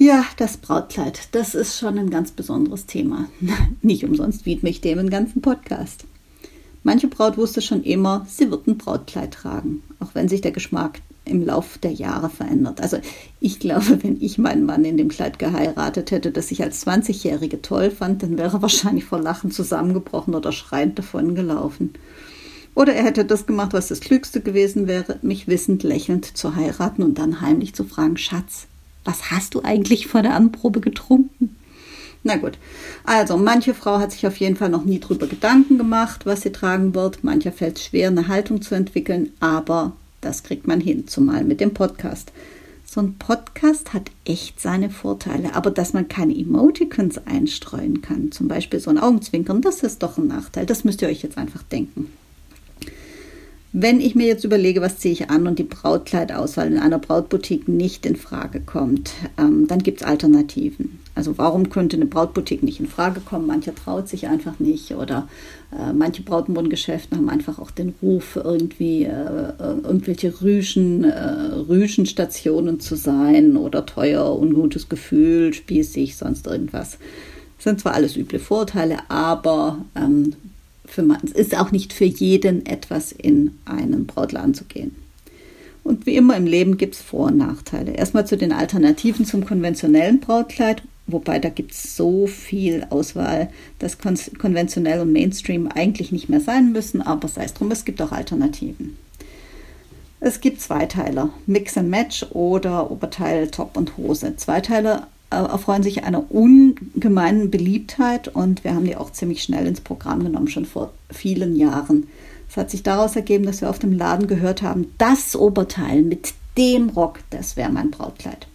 Ja, das Brautkleid, das ist schon ein ganz besonderes Thema. Nicht umsonst widme ich dem einen ganzen Podcast. Manche Braut wusste schon immer, sie wird ein Brautkleid tragen, auch wenn sich der Geschmack im Laufe der Jahre verändert. Also ich glaube, wenn ich meinen Mann in dem Kleid geheiratet hätte, das ich als 20-Jährige toll fand, dann wäre er wahrscheinlich vor Lachen zusammengebrochen oder schreiend davon gelaufen. Oder er hätte das gemacht, was das Klügste gewesen wäre, mich wissend lächelnd zu heiraten und dann heimlich zu fragen, Schatz, was hast du eigentlich vor der Anprobe getrunken? Na gut, also manche Frau hat sich auf jeden Fall noch nie drüber Gedanken gemacht, was sie tragen wird. Mancher fällt es schwer, eine Haltung zu entwickeln, aber das kriegt man hin, zumal mit dem Podcast. So ein Podcast hat echt seine Vorteile, aber dass man keine Emoticons einstreuen kann, zum Beispiel so ein Augenzwinkern, das ist doch ein Nachteil. Das müsst ihr euch jetzt einfach denken. Wenn ich mir jetzt überlege, was ziehe ich an und die Brautkleidauswahl in einer Brautboutique nicht in Frage kommt, ähm, dann gibt es Alternativen. Also warum könnte eine Brautboutique nicht in Frage kommen? Mancher traut sich einfach nicht oder äh, manche Brautmodengeschäfte haben einfach auch den Ruf, irgendwie äh, äh, irgendwelche Rüschen, äh, Rüschenstationen zu sein oder teuer, ungutes Gefühl, spießig, sonst irgendwas. Das sind zwar alles üble Vorteile, aber ähm, für man, es ist auch nicht für jeden etwas in einen Brautladen zu gehen. Und wie immer im Leben gibt es Vor- und Nachteile. Erstmal zu den Alternativen zum konventionellen Brautkleid, wobei da gibt es so viel Auswahl, dass kon konventionell und Mainstream eigentlich nicht mehr sein müssen, aber sei es drum, es gibt auch Alternativen. Es gibt Zweiteiler, Mix and Match oder Oberteil, Top und Hose. Zweiteiler erfreuen sich einer ungemeinen Beliebtheit und wir haben die auch ziemlich schnell ins Programm genommen, schon vor vielen Jahren. Es hat sich daraus ergeben, dass wir auf dem Laden gehört haben, das Oberteil mit dem Rock, das wäre mein Brautkleid.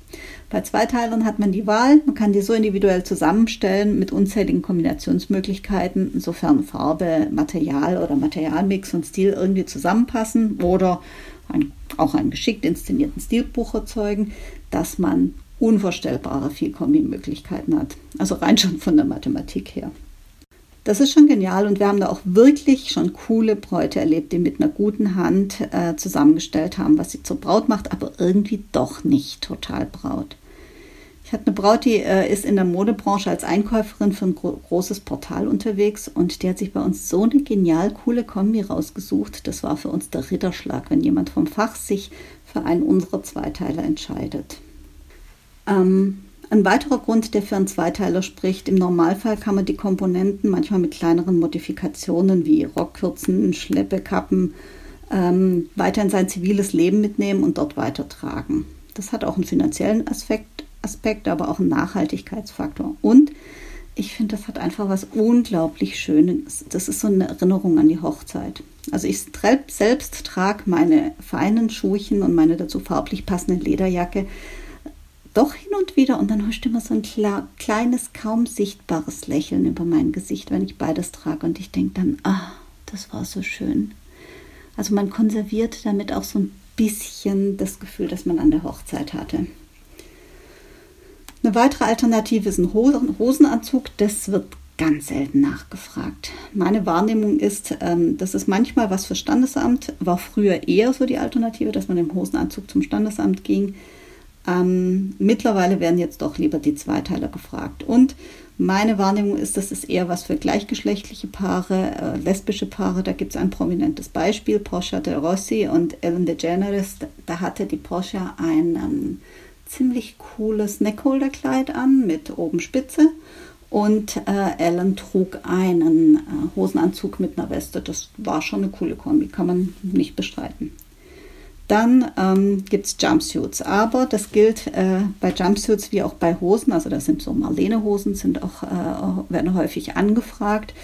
Bei Zweiteilern hat man die Wahl, man kann die so individuell zusammenstellen mit unzähligen Kombinationsmöglichkeiten, insofern Farbe, Material oder Materialmix und Stil irgendwie zusammenpassen oder ein, auch einen geschickt inszenierten Stilbuch erzeugen, dass man unvorstellbare Vielkombi-Möglichkeiten hat. Also rein schon von der Mathematik her. Das ist schon genial und wir haben da auch wirklich schon coole Bräute erlebt, die mit einer guten Hand äh, zusammengestellt haben, was sie zur Braut macht, aber irgendwie doch nicht total Braut. Ich hatte eine Braut, die äh, ist in der Modebranche als Einkäuferin für ein gro großes Portal unterwegs und die hat sich bei uns so eine genial coole Kombi rausgesucht. Das war für uns der Ritterschlag, wenn jemand vom Fach sich für einen unserer Zweiteiler entscheidet. Ähm, ein weiterer Grund, der für einen Zweiteiler spricht, im Normalfall kann man die Komponenten manchmal mit kleineren Modifikationen wie Rockkürzen, Schleppekappen ähm, weiter in sein ziviles Leben mitnehmen und dort weitertragen. Das hat auch einen finanziellen Aspekt, Aspekt aber auch einen Nachhaltigkeitsfaktor. Und ich finde, das hat einfach was unglaublich Schönes. Das ist so eine Erinnerung an die Hochzeit. Also ich selbst trage meine feinen Schuhchen und meine dazu farblich passende Lederjacke doch hin und wieder und dann huscht immer so ein kleines, kaum sichtbares Lächeln über mein Gesicht, wenn ich beides trage und ich denke dann, ah, das war so schön. Also man konserviert damit auch so ein bisschen das Gefühl, das man an der Hochzeit hatte. Eine weitere Alternative ist ein Hosenanzug. Das wird ganz selten nachgefragt. Meine Wahrnehmung ist, ähm, das ist manchmal was für Standesamt, war früher eher so die Alternative, dass man im Hosenanzug zum Standesamt ging. Ähm, mittlerweile werden jetzt doch lieber die Zweiteiler gefragt. Und meine Wahrnehmung ist, das ist eher was für gleichgeschlechtliche Paare, äh, lesbische Paare. Da gibt es ein prominentes Beispiel, Porsche de Rossi und Ellen DeGeneres. Da hatte die Porsche ein ähm, ziemlich cooles Neckholderkleid an mit oben Spitze und äh, Ellen trug einen äh, Hosenanzug mit einer Weste. Das war schon eine coole Kombi, kann man nicht bestreiten. Dann ähm, gibt es Jumpsuits, aber das gilt äh, bei Jumpsuits wie auch bei Hosen, also das sind so Marlene-Hosen, sind auch, äh, werden häufig angefragt.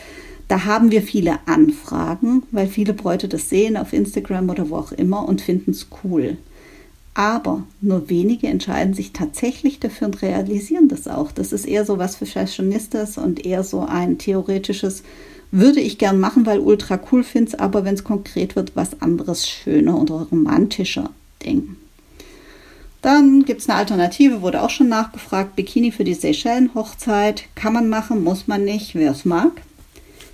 Da haben wir viele Anfragen, weil viele Bräute das sehen auf Instagram oder wo auch immer und finden es cool. Aber nur wenige entscheiden sich tatsächlich dafür und realisieren das auch. Das ist eher so was für Fashionistas und eher so ein theoretisches Würde ich gern machen, weil ultra cool finde es, aber wenn es konkret wird, was anderes schöner oder romantischer denken. Dann gibt es eine Alternative, wurde auch schon nachgefragt. Bikini für die Seychellen-Hochzeit. Kann man machen, muss man nicht, wer es mag.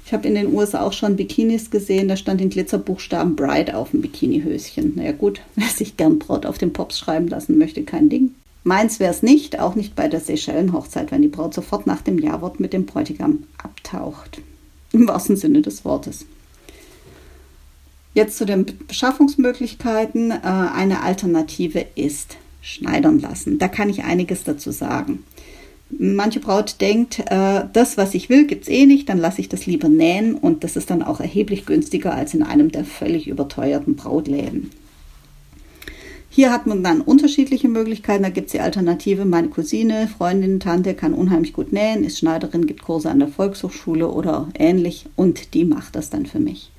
Ich habe in den USA auch schon Bikinis gesehen, da stand in Glitzerbuchstaben Bride auf dem Bikinihöschen. Naja gut, wer sich gern Braut auf den Pops schreiben lassen möchte, kein Ding. Meins wäre es nicht, auch nicht bei der Seychellen-Hochzeit, wenn die Braut sofort nach dem Jawort mit dem Bräutigam abtaucht. Im wahrsten Sinne des Wortes. Jetzt zu den Beschaffungsmöglichkeiten. Äh, eine Alternative ist schneidern lassen. Da kann ich einiges dazu sagen. Manche Braut denkt, äh, das, was ich will, gibt es eh nicht, dann lasse ich das lieber nähen und das ist dann auch erheblich günstiger als in einem der völlig überteuerten Brautläden. Hier hat man dann unterschiedliche Möglichkeiten. Da gibt es die Alternative. Meine Cousine, Freundin, Tante kann unheimlich gut nähen, ist Schneiderin, gibt Kurse an der Volkshochschule oder ähnlich und die macht das dann für mich.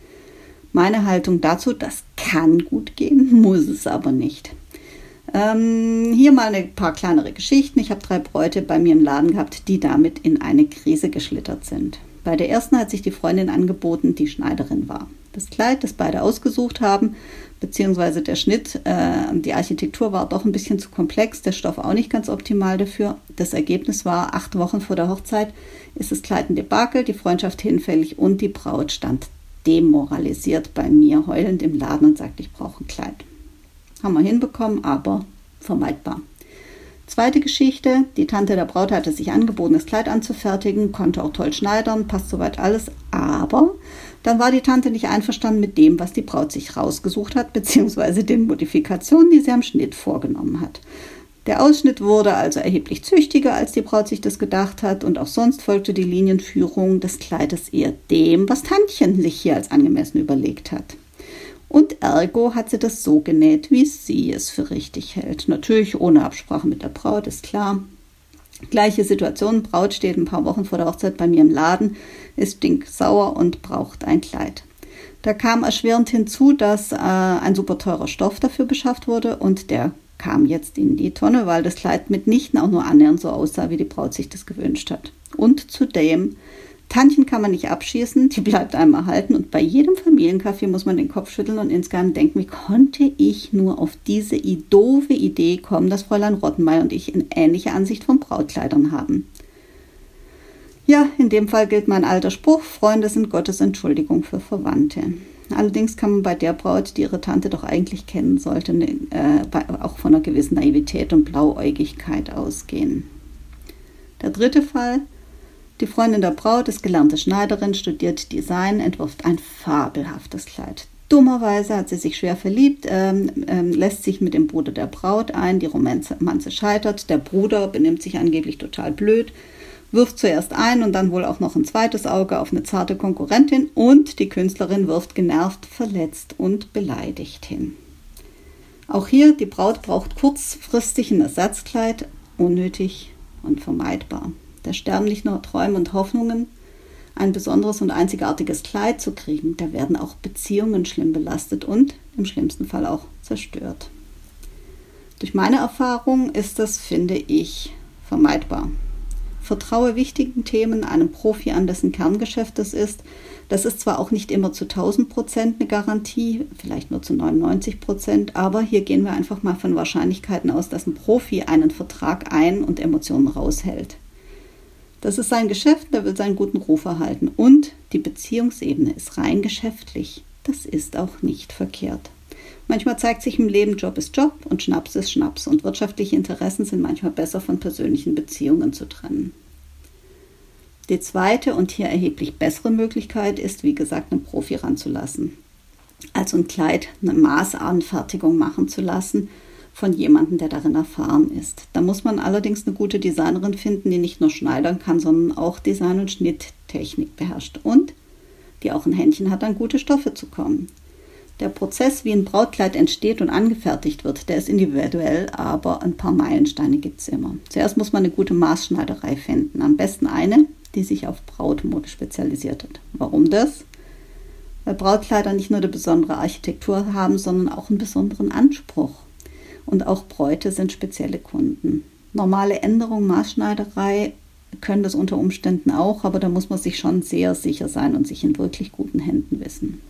Meine Haltung dazu, das kann gut gehen, muss es aber nicht. Ähm, hier mal ein paar kleinere Geschichten. Ich habe drei Bräute bei mir im Laden gehabt, die damit in eine Krise geschlittert sind. Bei der ersten hat sich die Freundin angeboten, die Schneiderin war. Das Kleid, das beide ausgesucht haben, beziehungsweise der Schnitt, äh, die Architektur war doch ein bisschen zu komplex, der Stoff auch nicht ganz optimal dafür. Das Ergebnis war, acht Wochen vor der Hochzeit ist das Kleid ein Debakel, die Freundschaft hinfällig und die Braut stand demoralisiert bei mir heulend im Laden und sagte, ich brauche ein Kleid. Haben wir hinbekommen, aber vermeidbar. Zweite Geschichte, die Tante der Braut hatte sich angeboten, das Kleid anzufertigen, konnte auch toll schneidern, passt soweit alles, aber dann war die Tante nicht einverstanden mit dem, was die Braut sich rausgesucht hat, beziehungsweise den Modifikationen, die sie am Schnitt vorgenommen hat. Der Ausschnitt wurde also erheblich züchtiger, als die Braut sich das gedacht hat, und auch sonst folgte die Linienführung des Kleides eher dem, was Tantchen sich hier als angemessen überlegt hat. Und ergo hat sie das so genäht, wie sie es für richtig hält. Natürlich ohne Absprache mit der Braut, ist klar. Gleiche Situation, Braut steht ein paar Wochen vor der Hochzeit bei mir im Laden, ist stinksauer und braucht ein Kleid. Da kam erschwerend hinzu, dass äh, ein super teurer Stoff dafür beschafft wurde und der kam jetzt in die Tonne, weil das Kleid mitnichten auch nur annähernd so aussah, wie die Braut sich das gewünscht hat. Und zudem Tantchen kann man nicht abschießen, die bleibt einem erhalten und bei jedem Familiencafé muss man den Kopf schütteln und insgeheim denken, wie konnte ich nur auf diese doofe Idee kommen, dass Fräulein Rottenmeier und ich eine ähnliche Ansicht von Brautkleidern haben. Ja, in dem Fall gilt mein alter Spruch, Freunde sind Gottes Entschuldigung für Verwandte. Allerdings kann man bei der Braut, die ihre Tante doch eigentlich kennen sollte, ne, äh, auch von einer gewissen Naivität und Blauäugigkeit ausgehen. Der dritte Fall, die Freundin der Braut ist gelernte Schneiderin, studiert Design, entwirft ein fabelhaftes Kleid. Dummerweise hat sie sich schwer verliebt, ähm, ähm, lässt sich mit dem Bruder der Braut ein, die Romanze scheitert, der Bruder benimmt sich angeblich total blöd, wirft zuerst ein und dann wohl auch noch ein zweites Auge auf eine zarte Konkurrentin und die Künstlerin wirft genervt, verletzt und beleidigt hin. Auch hier, die Braut braucht kurzfristig ein Ersatzkleid, unnötig und vermeidbar der sterben nicht nur Träume und Hoffnungen, ein besonderes und einzigartiges Kleid zu kriegen, da werden auch Beziehungen schlimm belastet und im schlimmsten Fall auch zerstört. Durch meine Erfahrung ist das, finde ich, vermeidbar. Vertraue wichtigen Themen einem Profi an, dessen Kerngeschäft es ist. Das ist zwar auch nicht immer zu 1000 Prozent eine Garantie, vielleicht nur zu 99 Prozent, aber hier gehen wir einfach mal von Wahrscheinlichkeiten aus, dass ein Profi einen Vertrag ein- und Emotionen raushält. Das ist sein Geschäft, der will seinen guten Ruf erhalten. Und die Beziehungsebene ist rein geschäftlich. Das ist auch nicht verkehrt. Manchmal zeigt sich im Leben, Job ist Job und Schnaps ist Schnaps. Und wirtschaftliche Interessen sind manchmal besser von persönlichen Beziehungen zu trennen. Die zweite und hier erheblich bessere Möglichkeit ist, wie gesagt, einen Profi ranzulassen. Also ein Kleid, eine Maßanfertigung machen zu lassen von jemandem, der darin erfahren ist. Da muss man allerdings eine gute Designerin finden, die nicht nur schneidern kann, sondern auch Design- und Schnitttechnik beherrscht und die auch ein Händchen hat, an gute Stoffe zu kommen. Der Prozess, wie ein Brautkleid entsteht und angefertigt wird, der ist individuell, aber ein paar Meilensteine gibt es immer. Zuerst muss man eine gute Maßschneiderei finden. Am besten eine, die sich auf Brautmode spezialisiert hat. Warum das? Weil Brautkleider nicht nur eine besondere Architektur haben, sondern auch einen besonderen Anspruch und auch Bräute sind spezielle Kunden. Normale Änderung, Maßschneiderei können das unter Umständen auch, aber da muss man sich schon sehr sicher sein und sich in wirklich guten Händen wissen.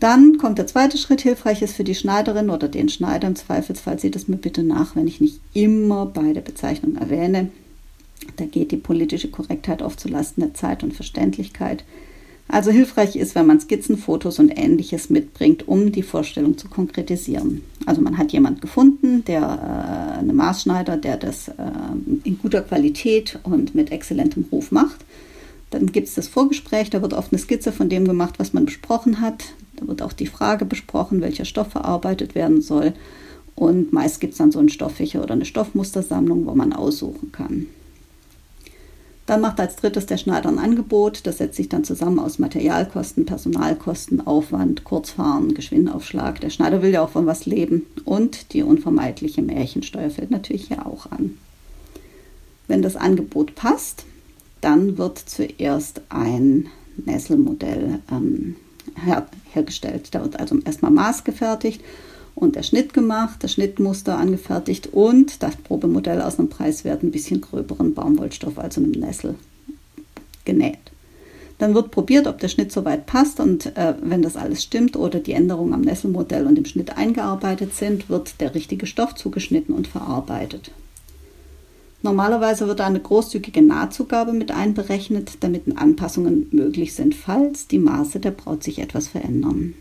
Dann kommt der zweite Schritt, hilfreich ist für die Schneiderin oder den Schneider. Im Zweifelsfall sieht es mir bitte nach, wenn ich nicht immer beide Bezeichnungen erwähne. Da geht die politische Korrektheit oft zulasten der Zeit und Verständlichkeit. Also hilfreich ist, wenn man Skizzen, Fotos und ähnliches mitbringt, um die Vorstellung zu konkretisieren. Also man hat jemand gefunden, der äh, eine Maßschneider, der das äh, in guter Qualität und mit exzellentem Ruf macht. Dann gibt es das Vorgespräch, da wird oft eine Skizze von dem gemacht, was man besprochen hat. Da wird auch die Frage besprochen, welcher Stoff verarbeitet werden soll. Und meist gibt es dann so einen Stofffächer oder eine Stoffmustersammlung, wo man aussuchen kann. Dann macht als drittes der Schneider ein Angebot. Das setzt sich dann zusammen aus Materialkosten, Personalkosten, Aufwand, Kurzfahren, Geschwindaufschlag. Der Schneider will ja auch von was leben. Und die unvermeidliche Märchensteuer fällt natürlich hier auch an. Wenn das Angebot passt, dann wird zuerst ein Nesselmodell ähm, her hergestellt. Da wird also erstmal Maß gefertigt und der Schnitt gemacht, das Schnittmuster angefertigt und das Probemodell aus einem preiswerten, bisschen gröberen Baumwollstoff, also einem Nessel, genäht. Dann wird probiert, ob der Schnitt soweit passt und äh, wenn das alles stimmt oder die Änderungen am Nesselmodell und im Schnitt eingearbeitet sind, wird der richtige Stoff zugeschnitten und verarbeitet. Normalerweise wird eine großzügige Nahtzugabe mit einberechnet, damit Anpassungen möglich sind, falls die Maße der Braut sich etwas verändern.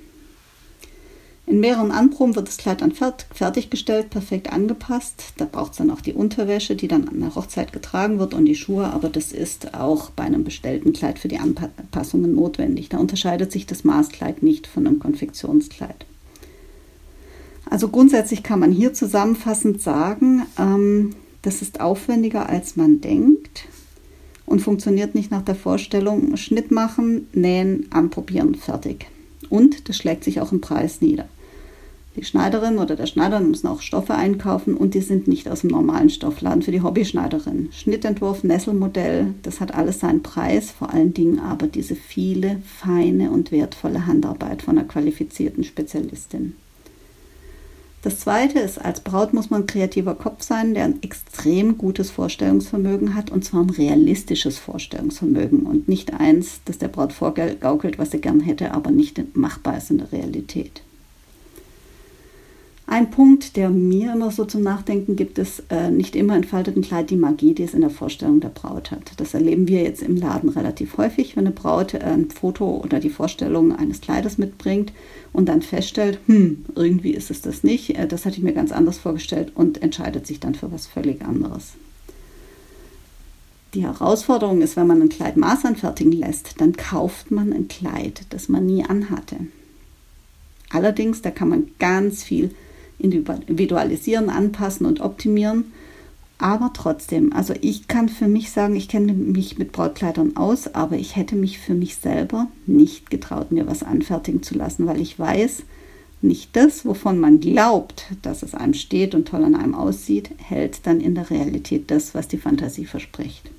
In mehreren Anproben wird das Kleid dann fertiggestellt, perfekt angepasst. Da braucht es dann auch die Unterwäsche, die dann an der Hochzeit getragen wird und die Schuhe, aber das ist auch bei einem bestellten Kleid für die Anpassungen notwendig. Da unterscheidet sich das Maßkleid nicht von einem Konfektionskleid. Also grundsätzlich kann man hier zusammenfassend sagen, ähm, das ist aufwendiger als man denkt und funktioniert nicht nach der Vorstellung Schnitt machen, nähen, anprobieren, fertig. Und das schlägt sich auch im Preis nieder. Die Schneiderin oder der Schneider müssen auch Stoffe einkaufen und die sind nicht aus dem normalen Stoffladen für die Hobbyschneiderin. Schnittentwurf, Nesselmodell, das hat alles seinen Preis, vor allen Dingen aber diese viele, feine und wertvolle Handarbeit von einer qualifizierten Spezialistin. Das zweite ist, als Braut muss man ein kreativer Kopf sein, der ein extrem gutes Vorstellungsvermögen hat und zwar ein realistisches Vorstellungsvermögen und nicht eins, das der Braut vorgaukelt, was sie gern hätte, aber nicht machbar ist in der Realität. Ein Punkt, der mir immer so zum Nachdenken gibt, ist, äh, nicht immer entfaltet ein Kleid die Magie, die es in der Vorstellung der Braut hat. Das erleben wir jetzt im Laden relativ häufig, wenn eine Braut äh, ein Foto oder die Vorstellung eines Kleides mitbringt und dann feststellt, hm, irgendwie ist es das nicht, äh, das hatte ich mir ganz anders vorgestellt und entscheidet sich dann für was völlig anderes. Die Herausforderung ist, wenn man ein Kleid maßanfertigen lässt, dann kauft man ein Kleid, das man nie anhatte. Allerdings, da kann man ganz viel individualisieren, anpassen und optimieren. Aber trotzdem, also ich kann für mich sagen, ich kenne mich mit Brautkleidern aus, aber ich hätte mich für mich selber nicht getraut, mir was anfertigen zu lassen, weil ich weiß, nicht das, wovon man glaubt, dass es einem steht und toll an einem aussieht, hält dann in der Realität das, was die Fantasie verspricht.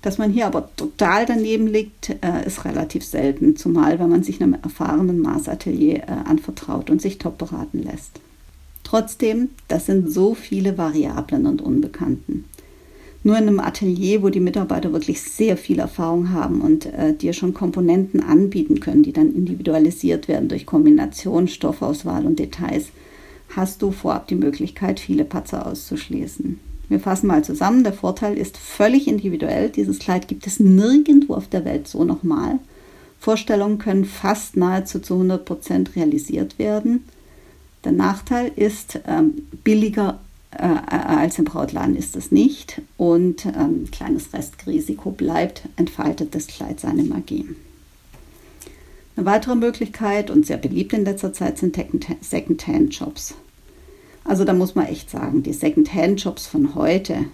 Dass man hier aber total daneben liegt, äh, ist relativ selten, zumal wenn man sich einem erfahrenen Maßatelier äh, anvertraut und sich top beraten lässt. Trotzdem, das sind so viele Variablen und Unbekannten. Nur in einem Atelier, wo die Mitarbeiter wirklich sehr viel Erfahrung haben und äh, dir schon Komponenten anbieten können, die dann individualisiert werden durch Kombination, Stoffauswahl und Details, hast du vorab die Möglichkeit, viele Patzer auszuschließen. Wir fassen mal zusammen. Der Vorteil ist völlig individuell. Dieses Kleid gibt es nirgendwo auf der Welt so nochmal. Vorstellungen können fast nahezu zu 100 Prozent realisiert werden. Der Nachteil ist, ähm, billiger äh, als im Brautladen ist es nicht und ähm, kleines Restrisiko bleibt, entfaltet das Kleid seine Magie. Eine weitere Möglichkeit und sehr beliebt in letzter Zeit sind Second-Hand-Jobs. Also da muss man echt sagen, die Second-Hand-Jobs von heute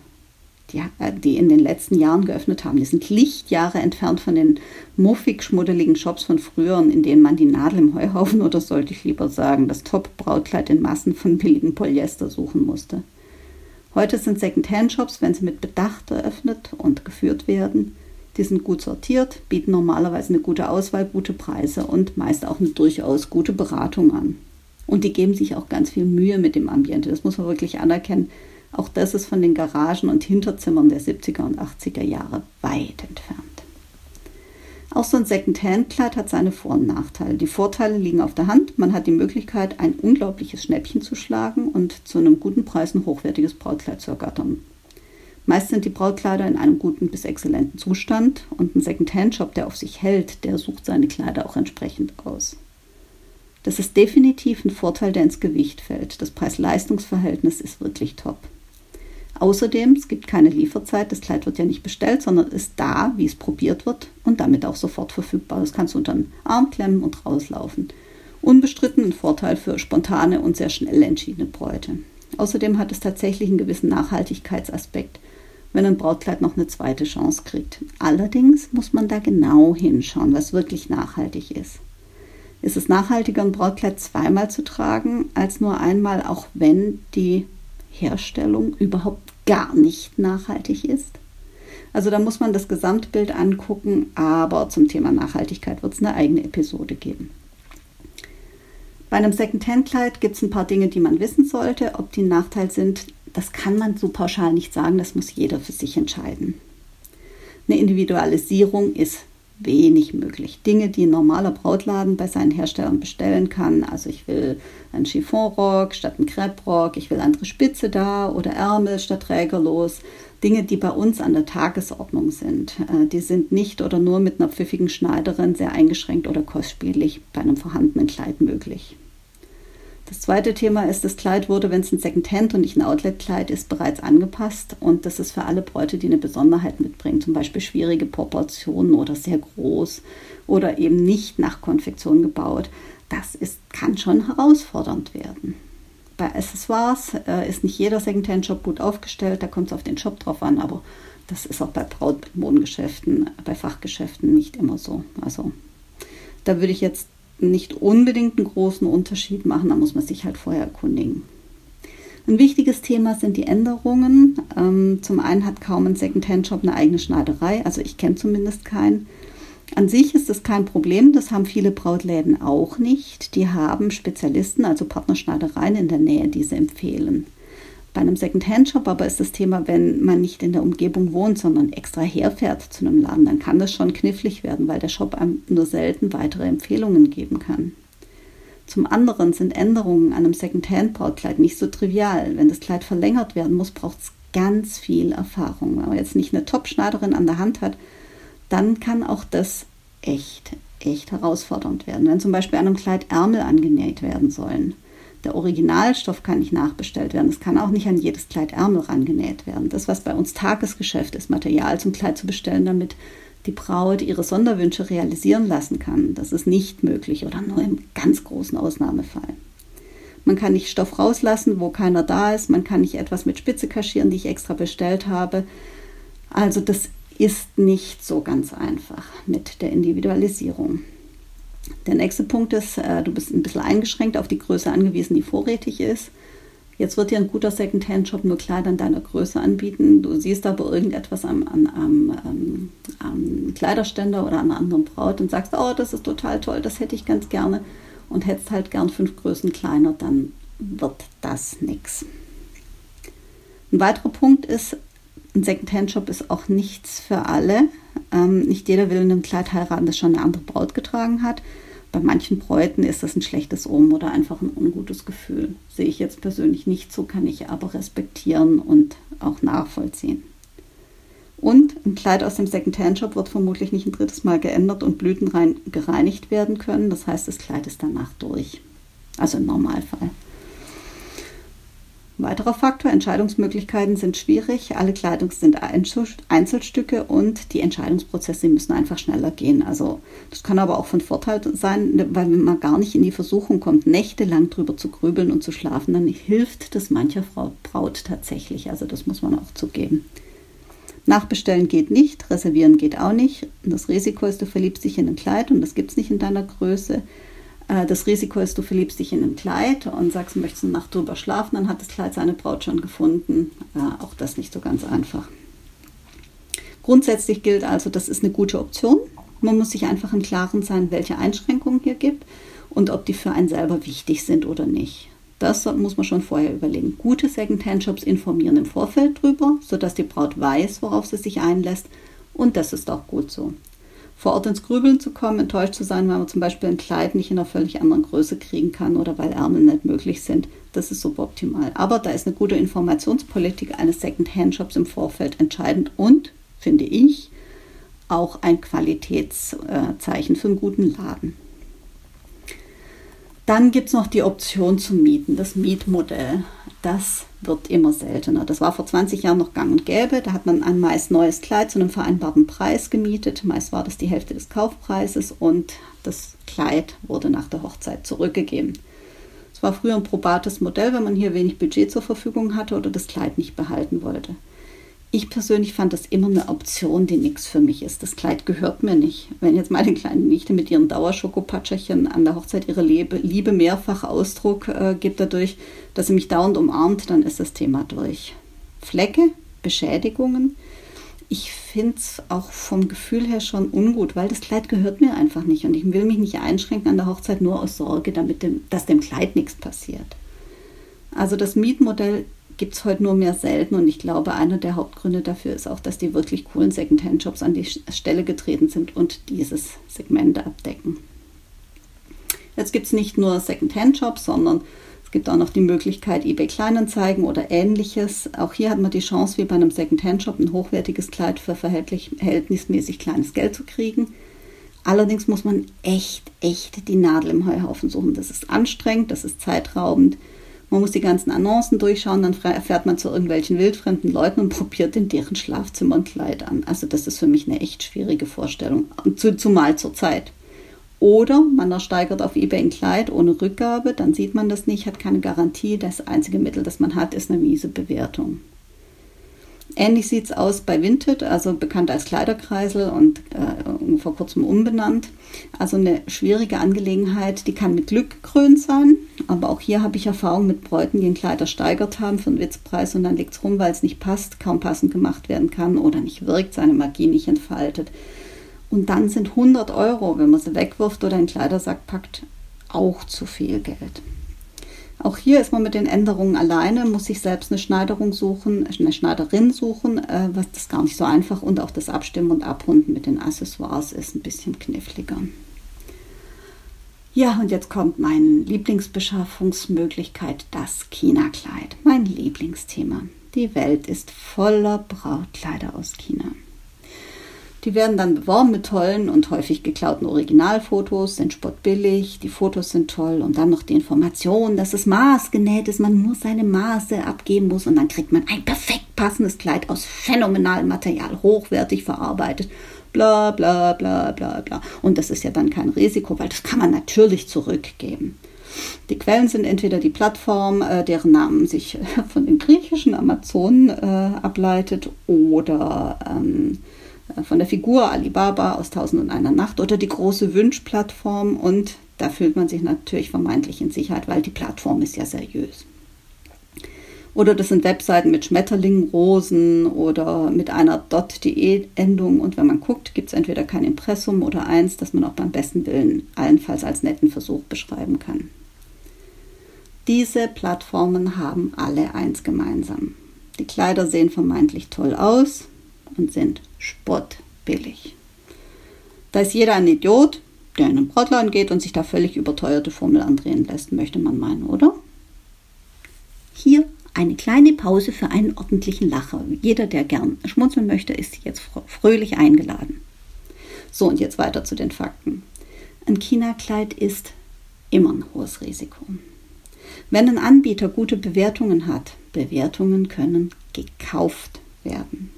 die, äh, die in den letzten Jahren geöffnet haben. Die sind Lichtjahre entfernt von den muffig schmuddeligen Shops von früher, in denen man die Nadel im Heuhaufen oder sollte ich lieber sagen, das Top-Brautkleid in Massen von billigem Polyester suchen musste. Heute sind Second-Hand-Shops, wenn sie mit Bedacht eröffnet und geführt werden, die sind gut sortiert, bieten normalerweise eine gute Auswahl, gute Preise und meist auch eine durchaus gute Beratung an. Und die geben sich auch ganz viel Mühe mit dem Ambiente. Das muss man wirklich anerkennen Auch das ist von den Garagen und Hinterzimmern der 70er und 80er Jahre weit entfernt. Auch so ein Second-Hand-Kleid hat seine Vor- und Nachteile. Die Vorteile liegen auf der Hand. Man hat die Möglichkeit, ein unglaubliches Schnäppchen zu schlagen und zu einem guten Preis ein hochwertiges Brautkleid zu ergattern. Meist sind die Brautkleider in einem guten bis exzellenten Zustand und ein Second-Hand-Shop, der auf sich hält, der sucht seine Kleider auch entsprechend aus. Das ist definitiv ein Vorteil, der ins Gewicht fällt. Das Preis-Leistungs-Verhältnis ist wirklich top. Außerdem, es gibt keine Lieferzeit, das Kleid wird ja nicht bestellt, sondern ist da, wie es probiert wird und damit auch sofort verfügbar. Das kannst du unter den Arm klemmen und rauslaufen. Unbestritten ein Vorteil für spontane und sehr schnell entschiedene Bräute. Außerdem hat es tatsächlich einen gewissen Nachhaltigkeitsaspekt, wenn ein Brautkleid noch eine zweite Chance kriegt. Allerdings muss man da genau hinschauen, was wirklich nachhaltig ist. Ist es nachhaltiger, ein Brautkleid zweimal zu tragen, als nur einmal, auch wenn die Herstellung überhaupt gar nicht nachhaltig ist. Also da muss man das Gesamtbild angucken, aber zum Thema Nachhaltigkeit wird es eine eigene Episode geben. Bei einem Second-Hand-Kleid gibt es ein paar Dinge, die man wissen sollte. Ob die ein Nachteil sind, das kann man so pauschal nicht sagen, das muss jeder für sich entscheiden. Eine Individualisierung ist wenig möglich. Dinge, die ein normaler Brautladen bei seinen Herstellern bestellen kann. Also ich will einen Chiffonrock statt einen Crepe-Rock, ich will andere Spitze da oder Ärmel statt trägerlos. Dinge, die bei uns an der Tagesordnung sind. Äh, die sind nicht oder nur mit einer pfiffigen Schneiderin sehr eingeschränkt oder kostspielig bei einem vorhandenen Kleid möglich. Das zweite Thema ist, das Kleid wurde, wenn es ein Secondhand und nicht ein Outlet-Kleid ist, bereits angepasst. Und das ist für alle Bräute, die eine Besonderheit mitbringen, zum Beispiel schwierige Proportionen oder sehr groß oder eben nicht nach Konfektion gebaut. Das ist, kann schon herausfordernd werden. Bei Accessoires äh, ist nicht jeder Secondhand-Shop gut aufgestellt, da kommt es auf den Shop drauf an, aber das ist auch bei Brautmodengeschäften, bei Fachgeschäften nicht immer so. Also da würde ich jetzt nicht unbedingt einen großen Unterschied machen, da muss man sich halt vorher erkundigen. Ein wichtiges Thema sind die Änderungen. Ähm, zum einen hat kaum ein Second-Hand-Shop eine eigene Schneiderei, also ich kenne zumindest keinen. An sich ist das kein Problem, das haben viele Brautläden auch nicht. Die haben Spezialisten, also Partnerschneidereien in der Nähe, die sie empfehlen. Bei einem Second-Hand-Shop aber ist das Thema, wenn man nicht in der Umgebung wohnt, sondern extra herfährt zu einem Laden, dann kann das schon knifflig werden, weil der Shop einem nur selten weitere Empfehlungen geben kann. Zum anderen sind Änderungen an einem Second-Hand-Brautkleid nicht so trivial. Wenn das Kleid verlängert werden muss, braucht es ganz viel Erfahrung. Wenn man jetzt nicht eine Top-Schneiderin an der Hand hat, dann kann auch das echt, echt herausfordernd werden. Wenn zum Beispiel an einem Kleid Ärmel angenäht werden sollen der Originalstoff kann nicht nachbestellt werden. Es kann auch nicht an jedes Kleid Ärmel rangenäht werden. Das, was bei uns Tagesgeschäft ist, Material zum Kleid zu bestellen, damit die Braut ihre Sonderwünsche realisieren lassen kann, das ist nicht möglich oder nur im ganz großen Ausnahmefall. Man kann nicht Stoff rauslassen, wo keiner da ist. Man kann nicht etwas mit Spitze kaschieren, die ich extra bestellt habe. Also das ist nicht so ganz einfach mit der Individualisierung. Der nächste Punkt ist, äh, du bist ein bisschen eingeschränkt auf die Größe angewiesen, die vorrätig ist. Jetzt wird dir ein guter Secondhand-Shop nur Kleider in deiner Größe anbieten. Du siehst aber irgendetwas am, am, am, am, Kleiderständer oder an einer anderen Braut und sagst, oh, das ist total toll, das hätte ich ganz gerne und hättest halt gern fünf Größen kleiner, dann wird das nichts. Ein weiterer Punkt ist, ein Secondhand-Shop ist auch nichts für alle. Ähm, nicht jeder will in einem Kleid heiraten, das schon eine andere Braut getragen hat. Bei manchen Bräuten ist das ein schlechtes Omen oder einfach ein ungutes Gefühl. Sehe ich jetzt persönlich nicht so, kann ich aber respektieren und auch nachvollziehen. Und ein Kleid aus dem Secondhand-Shop wird vermutlich nicht ein drittes Mal geändert und blütenrein gereinigt werden können. Das heißt, das Kleid ist danach durch. Also im Normalfall. Weiterer Faktor, Entscheidungsmöglichkeiten sind schwierig. Alle Kleidung sind Einzelstücke und die Entscheidungsprozesse müssen einfach schneller gehen. Also das kann aber auch von Vorteil sein, weil wenn man gar nicht in die Versuchung kommt, nächtelang drüber zu grübeln und zu schlafen, dann hilft das mancher Frau Braut tatsächlich. Also das muss man auch zugeben. Nachbestellen geht nicht, reservieren geht auch nicht. Das Risiko ist, du verliebst dich in ein Kleid und das gibt es nicht in deiner Größe. Äh, das Risiko ist, du verliebst dich in ein Kleid und sagst, du möchtest eine Nacht drüber schlafen, dann hat das Kleid seine Braut schon gefunden. Äh, auch das nicht so ganz einfach. Grundsätzlich gilt also, das ist eine gute Option. Man muss sich einfach im Klaren sein, welche Einschränkungen hier gibt und ob die für einen selber wichtig sind oder nicht. Das muss man schon vorher überlegen. Gute Second-Hand-Shops informieren im Vorfeld drüber, sodass die Braut weiß, worauf sie sich einlässt. Und das ist auch gut so. Vor Ort ins Grübeln zu kommen, enttäuscht zu sein, weil man zum Beispiel ein Kleid nicht in einer völlig anderen Größe kriegen kann oder weil Ärmel nicht möglich sind, das ist suboptimal. Aber da ist eine gute Informationspolitik eines Second-Hand-Shops im Vorfeld entscheidend und, finde ich, auch ein Qualitätszeichen für einen guten Laden. Dann gibt es noch die Option zum Mieten, das Mietmodell. Das wird immer seltener. Das war vor 20 Jahren noch gang und gäbe. Da hat man ein meist neues Kleid zu einem vereinbarten Preis gemietet. Meist war das die Hälfte des Kaufpreises und das Kleid wurde nach der Hochzeit zurückgegeben. Es war früher ein probates Modell, wenn man hier wenig Budget zur Verfügung hatte oder das Kleid nicht behalten wollte ich persönlich fand das immer eine Option, die nichts für mich ist. Das Kleid gehört mir nicht. Wenn jetzt meine kleine Nichte mit ihren Dauerschokopatscherchen an der Hochzeit ihre Liebe, mehrfach Ausdruck äh, gibt dadurch, dass sie mich dauernd umarmt, dann ist das Thema durch. Flecke, Beschädigungen. Ich finde es auch vom Gefühl her schon ungut, weil das Kleid gehört mir einfach nicht und ich will mich nicht einschränken an der Hochzeit nur aus Sorge, damit dem, dass dem Kleid nichts passiert. Also das Mietmodell gibt es heute nur mehr selten. Und ich glaube, einer der Hauptgründe dafür ist auch, dass die wirklich coolen Secondhand-Shops an die Stelle getreten sind und dieses Segment abdecken. Jetzt gibt es nicht nur Secondhand-Shops, sondern es gibt auch noch die Möglichkeit, eBay Kleinanzeigen oder ähnliches. Auch hier hat man die Chance, wie bei einem Secondhand-Shop, ein hochwertiges Kleid für verhältnismäßig kleines Geld zu kriegen. Allerdings muss man echt, echt die Nadel im Heuhaufen suchen. Das ist anstrengend, das ist zeitraubend. Man muss die ganzen Annoncen durchschauen, dann fährt man zu irgendwelchen wildfremden Leuten und probiert in deren Schlafzimmer ein Kleid an. Also das ist für mich eine echt schwierige Vorstellung, zumal zur Zeit. Oder man ersteigert auf eBay ein Kleid ohne Rückgabe, dann sieht man das nicht, hat keine Garantie. Das einzige Mittel, das man hat, ist eine miese Bewertung. Ähnlich sieht es aus bei Vinted, also bekannt als Kleiderkreisel und äh, vor kurzem umbenannt. Also eine schwierige Angelegenheit, die kann mit Glück gekrönt sein. Aber auch hier habe ich Erfahrung mit Bräuten, die ein Kleid ersteigert haben für einen Witzpreis und dann liegt es rum, weil es nicht passt, kaum passend gemacht werden kann oder nicht wirkt, seine Magie nicht entfaltet. Und dann sind 100 Euro, wenn man sie wegwirft oder in den Kleidersack packt, auch zu viel Geld. Auch hier ist man mit den Änderungen alleine, muss sich selbst eine Schneiderung suchen, eine Schneiderin suchen, äh, was das gar nicht so einfach und auch das Abstimmen und Abrunden mit den Accessoires ist ein bisschen kniffliger. Ja, und jetzt kommt meine Lieblingsbeschaffungsmöglichkeit, das China-Kleid, mein Lieblingsthema. Die Welt ist voller Brautkleider aus China. Die werden dann beworben mit tollen und häufig geklauten Originalfotos, sind spottbillig, die Fotos sind toll und dann noch die Information, dass es maßgenäht ist, man nur seine Maße abgeben muss und dann kriegt man ein perfekt passendes Kleid aus phänomenalem Material, hochwertig verarbeitet, bla bla bla bla bla. Und das ist ja dann kein Risiko, weil das kann man natürlich zurückgeben. Die Quellen sind entweder die Plattform, äh, deren Namen sich von den griechischen Amazonen äh, ableitet, oder ähm, äh, von der Figur Alibaba aus Tausend und einer Nacht oder die große Wünsch-Plattform und da fühlt man sich natürlich vermeintlich in Sicherheit, weil die Plattform ist ja seriös. Oder das sind Webseiten mit Schmetterlingen, Rosen oder mit einer .de-Endung und wenn man guckt, gibt es entweder kein Impressum oder eins, das man auch beim besten Willen allenfalls als netten Versuch beschreiben kann. Diese Plattformen haben alle eins gemeinsam. Die Kleider sehen vermeintlich toll aus, und sind spottbillig. Da ist jeder ein Idiot, der in einen Brautladen geht und sich da völlig überteuerte Formel andrehen lässt, möchte man meinen, oder? Hier eine kleine Pause für einen ordentlichen Lacher. Jeder, der gern schmunzeln möchte, ist jetzt fröhlich eingeladen. So, und jetzt weiter zu den Fakten. Ein China-Kleid ist immer ein hohes Risiko. Wenn ein Anbieter gute Bewertungen hat, Bewertungen können gekauft werden.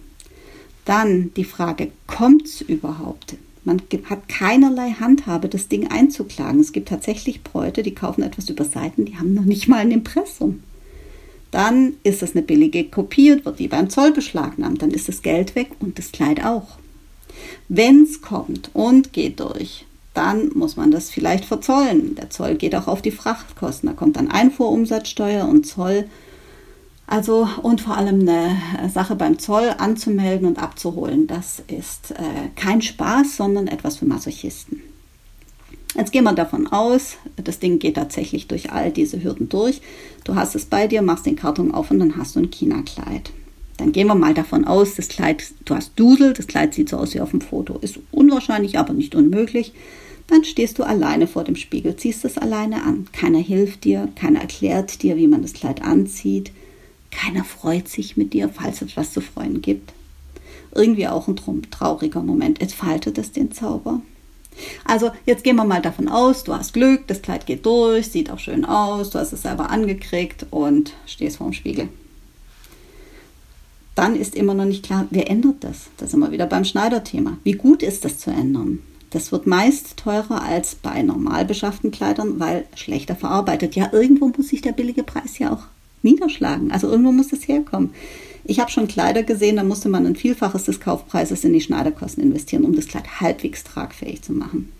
Dann die Frage, kommt es überhaupt? Man hat keinerlei Handhabe, das Ding einzuklagen. Es gibt tatsächlich Bräute, die kaufen etwas über Seiten, die haben noch nicht mal ein Impressum. Dann ist es eine billige kopiert, wird die beim Zoll beschlagnahmt, dann ist das Geld weg und das Kleid auch. Wenn es kommt und geht durch, dann muss man das vielleicht verzollen. Der Zoll geht auch auf die Frachtkosten. Da kommt dann Einfuhrumsatzsteuer und Zoll also und vor allem eine Sache beim Zoll anzumelden und abzuholen, das ist äh, kein Spaß, sondern etwas für Masochisten. Jetzt gehen wir davon aus, das Ding geht tatsächlich durch all diese Hürden durch. Du hast es bei dir, machst den Karton auf und dann hast du ein China-Kleid. Dann gehen wir mal davon aus, das Kleid, du hast Dusel, das Kleid sieht so aus wie auf dem Foto. Ist unwahrscheinlich, aber nicht unmöglich. Dann stehst du alleine vor dem Spiegel, ziehst es alleine an. Keiner hilft dir, keiner erklärt dir, wie man das Kleid anzieht. Keiner freut sich mit dir, falls es was zu freuen gibt. Irgendwie auch ein trauriger Moment. Entfaltet es den Zauber? Also jetzt gehen wir mal davon aus, du hast Glück, das Kleid geht durch, sieht auch schön aus, du hast es selber angekriegt und stehst vorm Spiegel. Dann ist immer noch nicht klar, wer ändert das? Da sind wir wieder beim Schneiderthema. Wie gut ist das zu ändern? Das wird meist teurer als bei normal beschafften Kleidern, weil schlechter verarbeitet. Ja, irgendwo muss sich der billige Preis ja auch niederschlagen. Also irgendwo muss es herkommen. Ich habe schon Kleider gesehen, da musste man ein Vielfaches des Kaufpreises in die Schneiderkosten investieren, um das Kleid halbwegs tragfähig zu machen.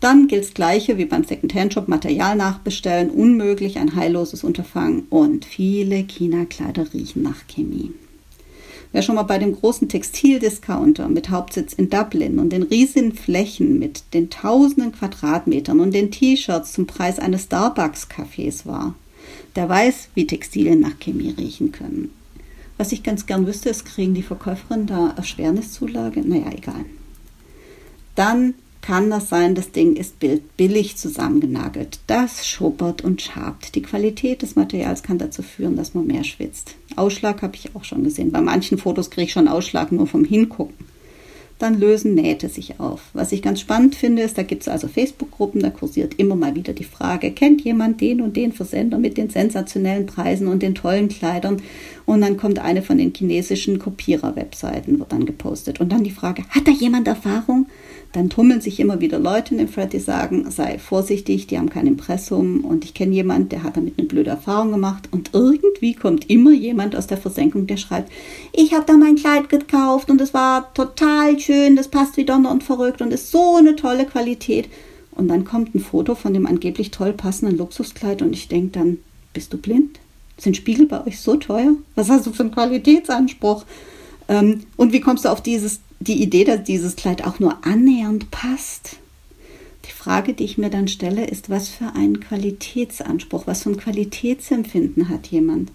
Dann gilt das Gleiche wie beim Secondhand-Shop, Material nachbestellen, unmöglich, ein heilloses Unterfangen und viele China-Kleider riechen nach Chemie. Wer schon mal bei dem großen Textildiscounter mit Hauptsitz in Dublin und den riesigen Flächen mit den tausenden Quadratmetern und den T-Shirts zum Preis eines Starbucks-Cafés war, der weiß, wie Textilien nach Chemie riechen können. Was ich ganz gern wüsste, ist, kriegen die Verkäuferinnen da Erschwerniszulage? Naja, egal. Dann kann das sein, das Ding ist billig zusammengenagelt. Das schuppert und schabt. Die Qualität des Materials kann dazu führen, dass man mehr schwitzt. Ausschlag habe ich auch schon gesehen. Bei manchen Fotos kriege ich schon Ausschlag nur vom Hingucken dann lösen Nähte sich auf. Was ich ganz spannend finde, ist, da gibt es also Facebook-Gruppen, da kursiert immer mal wieder die Frage, kennt jemand den und den Versender mit den sensationellen Preisen und den tollen Kleidern? Und dann kommt eine von den chinesischen Kopierer-Webseiten, wird dann gepostet. Und dann die Frage, hat da jemand Erfahrung? Dann tummeln sich immer wieder Leute in dem Thread, die sagen, sei vorsichtig, die haben kein Impressum und ich kenne jemanden, der hat damit eine blöde Erfahrung gemacht und irgendwie kommt immer jemand aus der Versenkung, der schreibt, ich habe da mein Kleid gekauft und es war total schön, das passt wie Donner und verrückt und ist so eine tolle Qualität. Und dann kommt ein Foto von dem angeblich toll passenden Luxuskleid und ich denke dann, bist du blind? Sind Spiegel bei euch so teuer? Was hast du für einen Qualitätsanspruch? Ähm, und wie kommst du auf dieses die Idee, dass dieses Kleid auch nur annähernd passt. Die Frage, die ich mir dann stelle, ist, was für einen Qualitätsanspruch, was für ein Qualitätsempfinden hat jemand?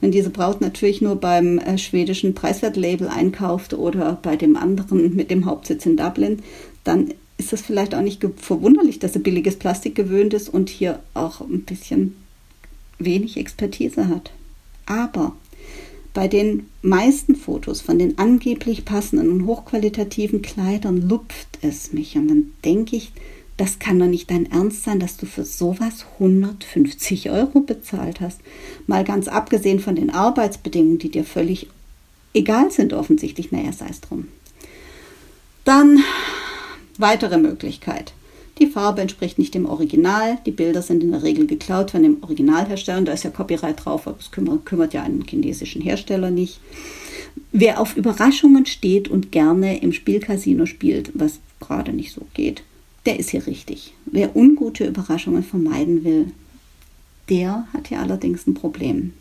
Wenn diese Braut natürlich nur beim äh, schwedischen Preiswertlabel einkauft oder bei dem anderen mit dem Hauptsitz in Dublin, dann ist es vielleicht auch nicht verwunderlich, dass sie billiges Plastik gewöhnt ist und hier auch ein bisschen wenig Expertise hat. Aber bei den meisten Fotos von den angeblich passenden und hochqualitativen Kleidern lupft es mich und dann denke ich, das kann doch nicht dein Ernst sein, dass du für sowas 150 Euro bezahlt hast. Mal ganz abgesehen von den Arbeitsbedingungen, die dir völlig egal sind offensichtlich. Naja, sei es drum. Dann weitere Möglichkeit. Die Farbe entspricht nicht dem Original. Die Bilder sind in der Regel geklaut von dem Originalhersteller. Da ist ja Copyright drauf, aber es kümmert, kümmert ja einen chinesischen Hersteller nicht. Wer auf Überraschungen steht und gerne im Spielcasino spielt, was gerade nicht so geht, der ist hier richtig. Wer ungute Überraschungen vermeiden will, der hat hier allerdings ein Problem.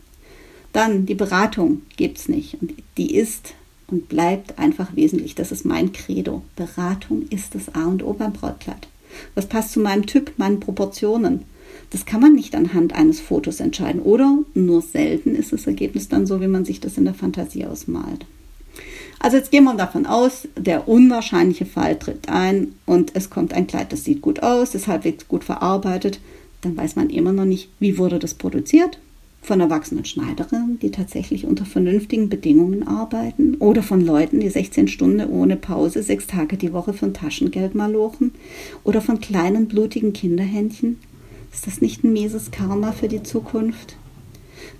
Dann die Beratung gibt es nicht. Und die ist und bleibt einfach wesentlich. Das ist mein Credo. Beratung ist das A und O beim Brautkleid. Was passt zu meinem Typ, meinen Proportionen? Das kann man nicht anhand eines Fotos entscheiden. Oder nur selten ist das Ergebnis dann so, wie man sich das in der Fantasie ausmalt. Also jetzt gehen wir davon aus, der unwahrscheinliche Fall tritt ein und es kommt ein Kleid, das sieht gut aus, ist halbwegs gut verarbeitet. Dann weiß man immer noch nicht, wie wurde das produziert, von erwachsenen Schneiderinnen, die tatsächlich unter vernünftigen Bedingungen arbeiten oder von Leuten, die 16 Stunden ohne Pause, sechs Tage die Woche von Taschengeld malochen oder von kleinen blutigen Kinderhändchen. Ist das nicht ein mieses Karma für die Zukunft?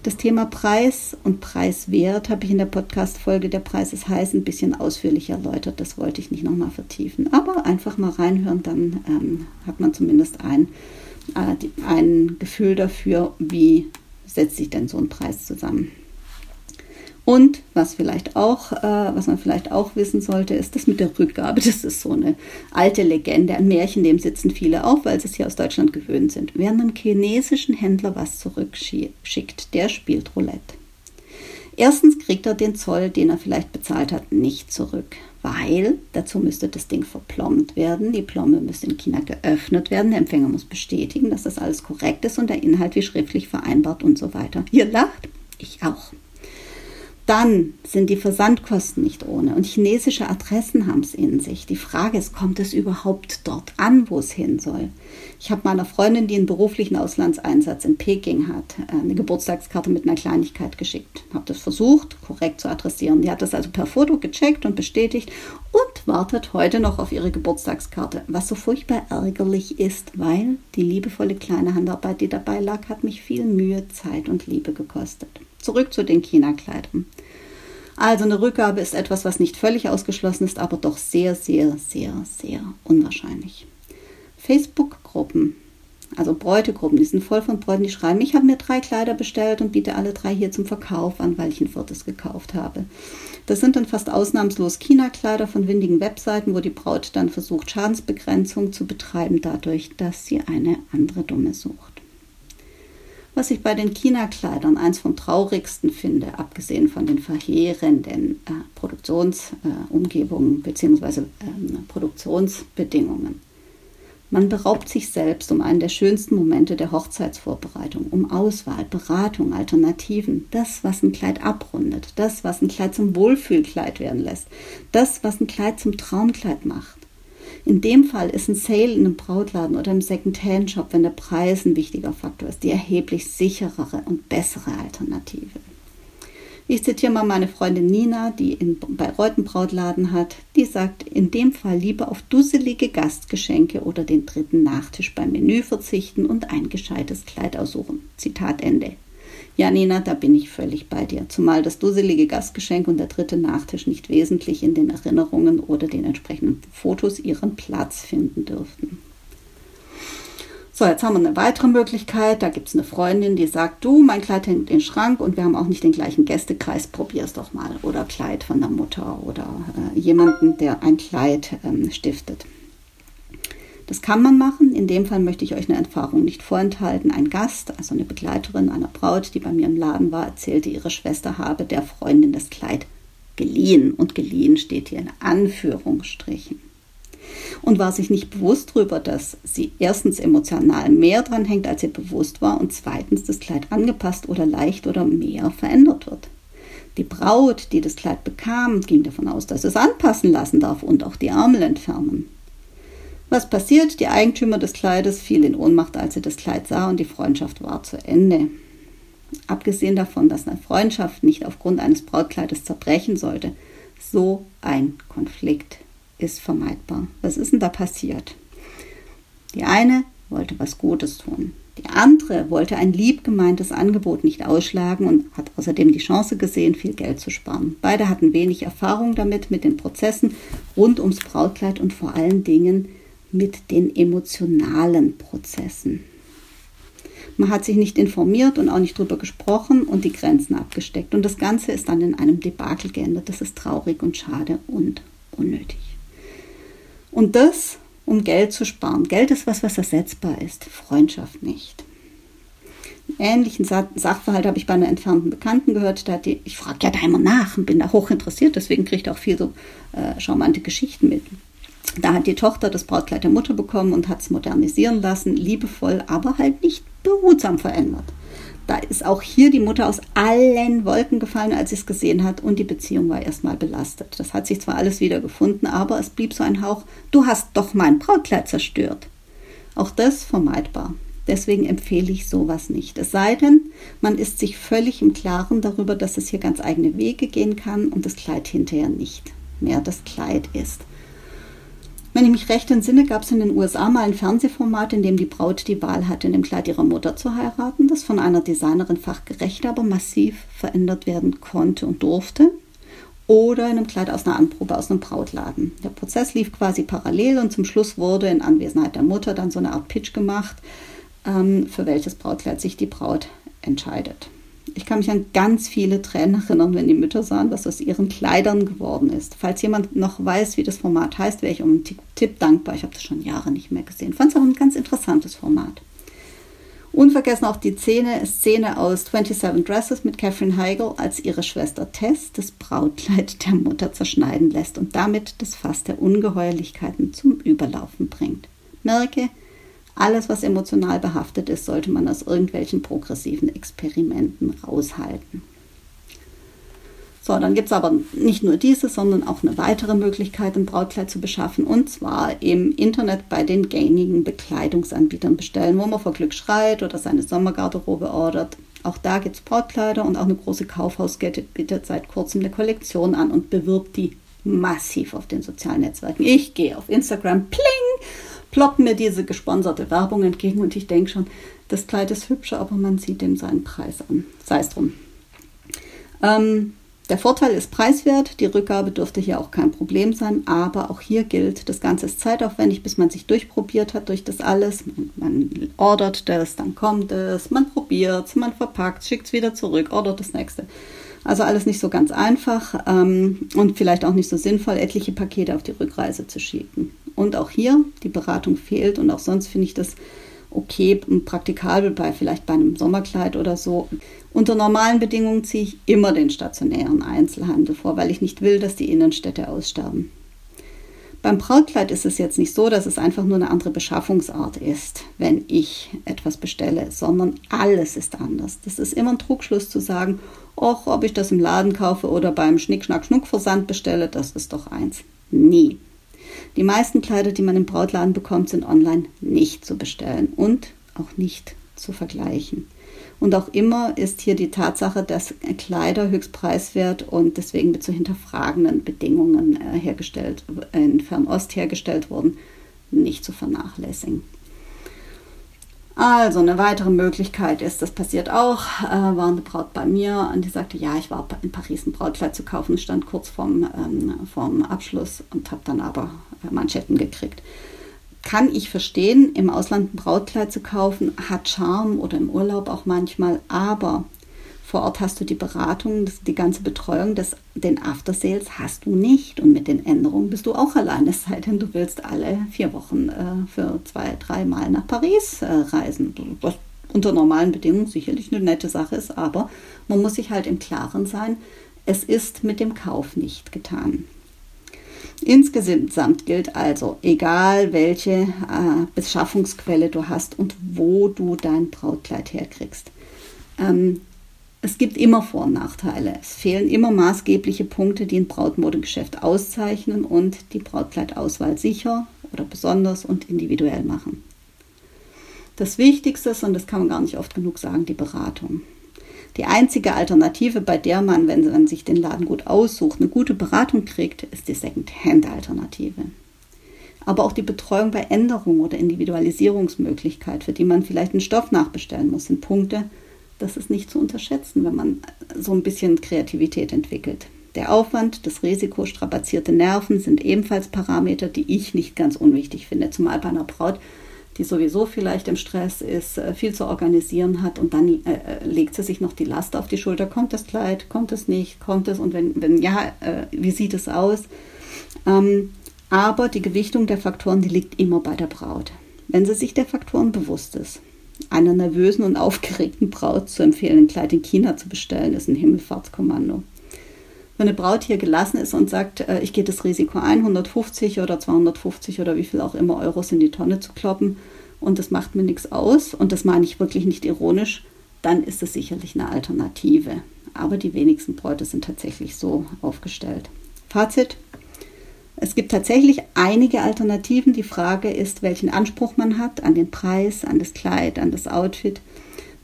Das Thema Preis und Preiswert habe ich in der Podcast-Folge Der Preis ist heiß ein bisschen ausführlich erläutert. Das wollte ich nicht nochmal vertiefen. Aber einfach mal reinhören, dann ähm, hat man zumindest ein, äh, ein Gefühl dafür, wie setzt sich denn so ein Preis zusammen? Und was vielleicht auch, äh, was man vielleicht auch wissen sollte, ist das mit der Rückgabe. Das ist so eine alte Legende, ein Märchen, dem sitzen viele auf, weil sie es hier aus Deutschland gewöhnt sind. Wer einem chinesischen Händler was zurückschickt, der spielt Roulette. Erstens kriegt er den Zoll, den er vielleicht bezahlt hat, nicht zurück, weil dazu müsste das Ding verplombt werden. Die Plombe müsste in China geöffnet werden. Der Empfänger muss bestätigen, dass das alles korrekt ist und der Inhalt wie schriftlich vereinbart und so weiter. Ihr lacht, ich auch. Dann sind die Versandkosten nicht ohne und chinesische Adressen haben es in sich. Die Frage ist, kommt es überhaupt dort an, wo es hin soll? Ich habe meiner Freundin, die einen beruflichen Auslandseinsatz in Peking hat, eine Geburtstagskarte mit einer Kleinigkeit geschickt. Habe das versucht, korrekt zu adressieren. Die hat das also per Foto gecheckt und bestätigt und wartet heute noch auf ihre Geburtstagskarte, was so furchtbar ärgerlich ist, weil die liebevolle kleine Handarbeit, die dabei lag, hat mich viel Mühe, Zeit und Liebe gekostet. Zurück zu den China-Kleidern. Also eine Rückgabe ist etwas, was nicht völlig ausgeschlossen ist, aber doch sehr, sehr, sehr, sehr unwahrscheinlich. Facebook-Gruppen, also Bräutegruppen, die sind voll von Bräuten, die schreiben, ich habe mir drei Kleider bestellt und biete alle drei hier zum Verkauf an, weil ich ein viertes gekauft habe. Das sind dann fast ausnahmslos China-Kleider von windigen Webseiten, wo die Braut dann versucht, Schadensbegrenzung zu betreiben, dadurch, dass sie eine andere Dumme sucht. Was ich bei den China-Kleidern eins vom traurigsten finde, abgesehen von den verheerenden äh, Produktionsumgebungen äh, bzw. Ähm, Produktionsbedingungen. Man beraubt sich selbst um einen der schönsten Momente der Hochzeitsvorbereitung, um Auswahl, Beratung, Alternativen, das, was ein Kleid abrundet, das, was ein Kleid zum Wohlfühlkleid werden lässt, das, was ein Kleid zum Traumkleid macht. In dem Fall ist ein Sale in einem Brautladen oder im Second-Hand-Shop, wenn der Preis ein wichtiger Faktor ist, die erheblich sicherere und bessere Alternative. Ich zitiere mal meine Freundin Nina, die in Bayreuth einen Brautladen hat. Die sagt, in dem Fall lieber auf dusselige Gastgeschenke oder den dritten Nachtisch beim Menü verzichten und ein gescheites Kleid aussuchen. Zitat Ende. Ja, Nina, da bin ich völlig bei dir. Zumal das dusselige Gastgeschenk und der dritte Nachtisch nicht wesentlich in den Erinnerungen oder den entsprechenden Fotos ihren Platz finden dürften. So, jetzt haben wir eine weitere Möglichkeit. Da gibt es eine Freundin, die sagt, du, mein Kleid hängt in den Schrank und wir haben auch nicht den gleichen Gästekreis, probier es doch mal. Oder Kleid von der Mutter oder äh, jemanden, der ein Kleid ähm, stiftet. Das kann man machen. In dem Fall möchte ich euch eine Erfahrung nicht vorenthalten. Ein Gast, also eine Begleiterin einer Braut, die bei mir im Laden war, erzählte, ihre Schwester habe der Freundin das Kleid geliehen. Und geliehen steht hier in Anführungsstrichen. Und war sich nicht bewusst darüber, dass sie erstens emotional mehr dran hängt, als ihr bewusst war, und zweitens das Kleid angepasst oder leicht oder mehr verändert wird. Die Braut, die das Kleid bekam, ging davon aus, dass es anpassen lassen darf und auch die Ärmel entfernen. Was passiert? Die Eigentümer des Kleides fiel in Ohnmacht, als sie das Kleid sah und die Freundschaft war zu Ende. Abgesehen davon, dass eine Freundschaft nicht aufgrund eines Brautkleides zerbrechen sollte, so ein Konflikt ist vermeidbar. Was ist denn da passiert? Die eine wollte was Gutes tun. Die andere wollte ein lieb gemeintes Angebot nicht ausschlagen und hat außerdem die Chance gesehen, viel Geld zu sparen. Beide hatten wenig Erfahrung damit, mit den Prozessen rund ums Brautkleid und vor allen Dingen mit den emotionalen Prozessen. Man hat sich nicht informiert und auch nicht drüber gesprochen und die Grenzen abgesteckt. Und das Ganze ist dann in einem Debakel geändert. Das ist traurig und schade und unnötig. Und das, um Geld zu sparen. Geld ist was, was ersetzbar ist, Freundschaft nicht. Einen ähnlichen Sachverhalt habe ich bei einer entfernten Bekannten gehört. Da die, ich frage ja da immer nach und bin da hoch interessiert, deswegen kriege ich auch viel so äh, charmante Geschichten mit. Da hat die Tochter das Brautkleid der Mutter bekommen und hat es modernisieren lassen, liebevoll, aber halt nicht behutsam verändert. Da ist auch hier die Mutter aus allen Wolken gefallen, als sie es gesehen hat, und die Beziehung war erstmal belastet. Das hat sich zwar alles wieder gefunden, aber es blieb so ein Hauch, du hast doch mein Brautkleid zerstört. Auch das vermeidbar. Deswegen empfehle ich sowas nicht. Es sei denn, man ist sich völlig im Klaren darüber, dass es hier ganz eigene Wege gehen kann und das Kleid hinterher nicht mehr das Kleid ist. Wenn ich mich recht entsinne, gab es in den USA mal ein Fernsehformat, in dem die Braut die Wahl hatte, in dem Kleid ihrer Mutter zu heiraten, das von einer Designerin fachgerecht, aber massiv verändert werden konnte und durfte. Oder in einem Kleid aus einer Anprobe aus einem Brautladen. Der Prozess lief quasi parallel und zum Schluss wurde in Anwesenheit der Mutter dann so eine Art Pitch gemacht, ähm, für welches Brautkleid sich die Braut entscheidet. Ich kann mich an ganz viele Tränen erinnern, wenn die Mütter sahen, was aus ihren Kleidern geworden ist. Falls jemand noch weiß, wie das Format heißt, wäre ich um einen Tipp dankbar. Ich habe das schon Jahre nicht mehr gesehen. Fand es auch ein ganz interessantes Format. Unvergessen auch die Szene, Szene aus 27 Dresses mit Catherine Heigl, als ihre Schwester Tess das Brautkleid der Mutter zerschneiden lässt und damit das Fass der Ungeheuerlichkeiten zum Überlaufen bringt. Merke, alles, was emotional behaftet ist, sollte man aus irgendwelchen progressiven Experimenten raushalten. So, dann gibt es aber nicht nur diese, sondern auch eine weitere Möglichkeit, ein Brautkleid zu beschaffen. Und zwar im Internet bei den gängigen Bekleidungsanbietern bestellen, wo man vor Glück schreit oder seine Sommergarderobe ordert. Auch da gibt es Brautkleider und auch eine große Kaufhauskette bietet seit kurzem eine Kollektion an und bewirbt die massiv auf den sozialen Netzwerken. Ich gehe auf Instagram, pling, ploppen mir diese gesponserte Werbung entgegen und ich denke schon, das Kleid ist hübscher, aber man sieht dem seinen Preis an. Sei es drum. Ähm, der Vorteil ist preiswert, die Rückgabe dürfte hier auch kein Problem sein, aber auch hier gilt, das Ganze ist zeitaufwendig, bis man sich durchprobiert hat durch das alles. Man, man ordert das, dann kommt es, man probiert es, man verpackt, schickt es wieder zurück, ordert das nächste. Also alles nicht so ganz einfach ähm, und vielleicht auch nicht so sinnvoll, etliche Pakete auf die Rückreise zu schicken. Und auch hier, die Beratung fehlt und auch sonst finde ich das okay und praktikabel bei vielleicht bei einem Sommerkleid oder so. Unter normalen Bedingungen ziehe ich immer den stationären Einzelhandel vor, weil ich nicht will, dass die Innenstädte aussterben. Beim Brautkleid ist es jetzt nicht so, dass es einfach nur eine andere Beschaffungsart ist, wenn ich etwas bestelle, sondern alles ist anders. Das ist immer ein Trugschluss zu sagen, och, ob ich das im Laden kaufe oder beim Schnick-Schnack-Schnuck-Versand bestelle, das ist doch eins. Nie. Die meisten Kleider, die man im Brautladen bekommt, sind online nicht zu bestellen und auch nicht zu vergleichen. Und auch immer ist hier die Tatsache, dass Kleider höchst preiswert und deswegen mit zu hinterfragenden Bedingungen äh, hergestellt, in Fernost hergestellt wurden, nicht zu vernachlässigen. Also eine weitere Möglichkeit ist, das passiert auch, äh, war eine Braut bei mir und die sagte, ja, ich war in Paris ein Brautkleid zu kaufen, stand kurz vorm, ähm, vorm Abschluss und habe dann aber Manschetten gekriegt. Kann ich verstehen, im Ausland ein Brautkleid zu kaufen, hat Charme oder im Urlaub auch manchmal, aber vor Ort hast du die Beratung, die ganze Betreuung, das, den After-Sales hast du nicht. Und mit den Änderungen bist du auch alleine, es sei denn, du willst alle vier Wochen äh, für zwei, drei Mal nach Paris äh, reisen. Was unter normalen Bedingungen sicherlich eine nette Sache ist, aber man muss sich halt im Klaren sein, es ist mit dem Kauf nicht getan. Insgesamt gilt also, egal welche äh, Beschaffungsquelle du hast und wo du dein Brautkleid herkriegst, ähm, es gibt immer Vor- und Nachteile. Es fehlen immer maßgebliche Punkte, die ein Brautmodegeschäft auszeichnen und die Brautkleidauswahl sicher oder besonders und individuell machen. Das Wichtigste ist, und das kann man gar nicht oft genug sagen, die Beratung. Die einzige Alternative, bei der man, wenn man sich den Laden gut aussucht, eine gute Beratung kriegt, ist die Second-Hand-Alternative. Aber auch die Betreuung bei Änderungen oder Individualisierungsmöglichkeit, für die man vielleicht einen Stoff nachbestellen muss, sind Punkte, das ist nicht zu unterschätzen, wenn man so ein bisschen Kreativität entwickelt. Der Aufwand, das Risiko, strapazierte Nerven sind ebenfalls Parameter, die ich nicht ganz unwichtig finde, zumal bei einer Braut, die sowieso vielleicht im Stress ist, äh, viel zu organisieren hat und dann äh, äh, legt sie sich noch die Last auf die Schulter. Kommt das Kleid? Kommt es nicht? Kommt es? Und wenn, wenn ja, äh, wie sieht es aus? Ähm, aber die Gewichtung der Faktoren, die liegt immer bei der Braut. Wenn sie sich der Faktoren bewusst ist, einer nervösen und aufgeregten Braut zu empfehlen, ein Kleid in China zu bestellen, ist ein Himmelfahrtskommando. Wenn eine Braut hier gelassen ist und sagt, äh, ich gehe das Risiko ein, 150 oder 250 oder wie viel auch immer Euros in die Tonne zu kloppen und das macht mir nichts aus und das meine ich wirklich nicht ironisch, dann ist es sicherlich eine Alternative. Aber die wenigsten Bräute sind tatsächlich so aufgestellt. Fazit, es gibt tatsächlich einige Alternativen. Die Frage ist, welchen Anspruch man hat an den Preis, an das Kleid, an das Outfit.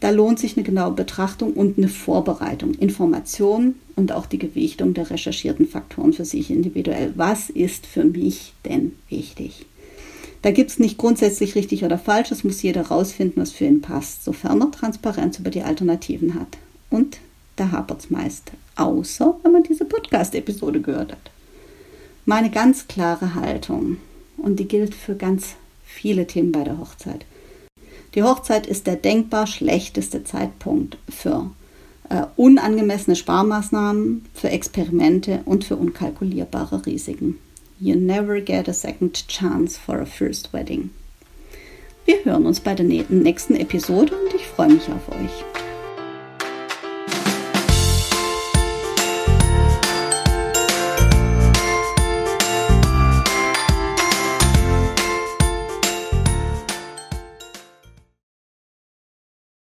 Da lohnt sich eine genaue Betrachtung und eine Vorbereitung, Information und auch die Gewichtung der recherchierten Faktoren für sich individuell. Was ist für mich denn wichtig? Da gibt es nicht grundsätzlich richtig oder falsch, es muss jeder rausfinden, was für ihn passt, sofern er Transparenz über die Alternativen hat. Und da hapert es meist, außer wenn man diese Podcast-Episode gehört hat meine ganz klare Haltung und die gilt für ganz viele Themen bei der Hochzeit. Die Hochzeit ist der denkbar schlechteste Zeitpunkt für äh, unangemessene Sparmaßnahmen, für Experimente und für unkalkulierbare Risiken. You never get a second chance for a first wedding. Wir hören uns bei der nächsten Episode und ich freue mich auf euch.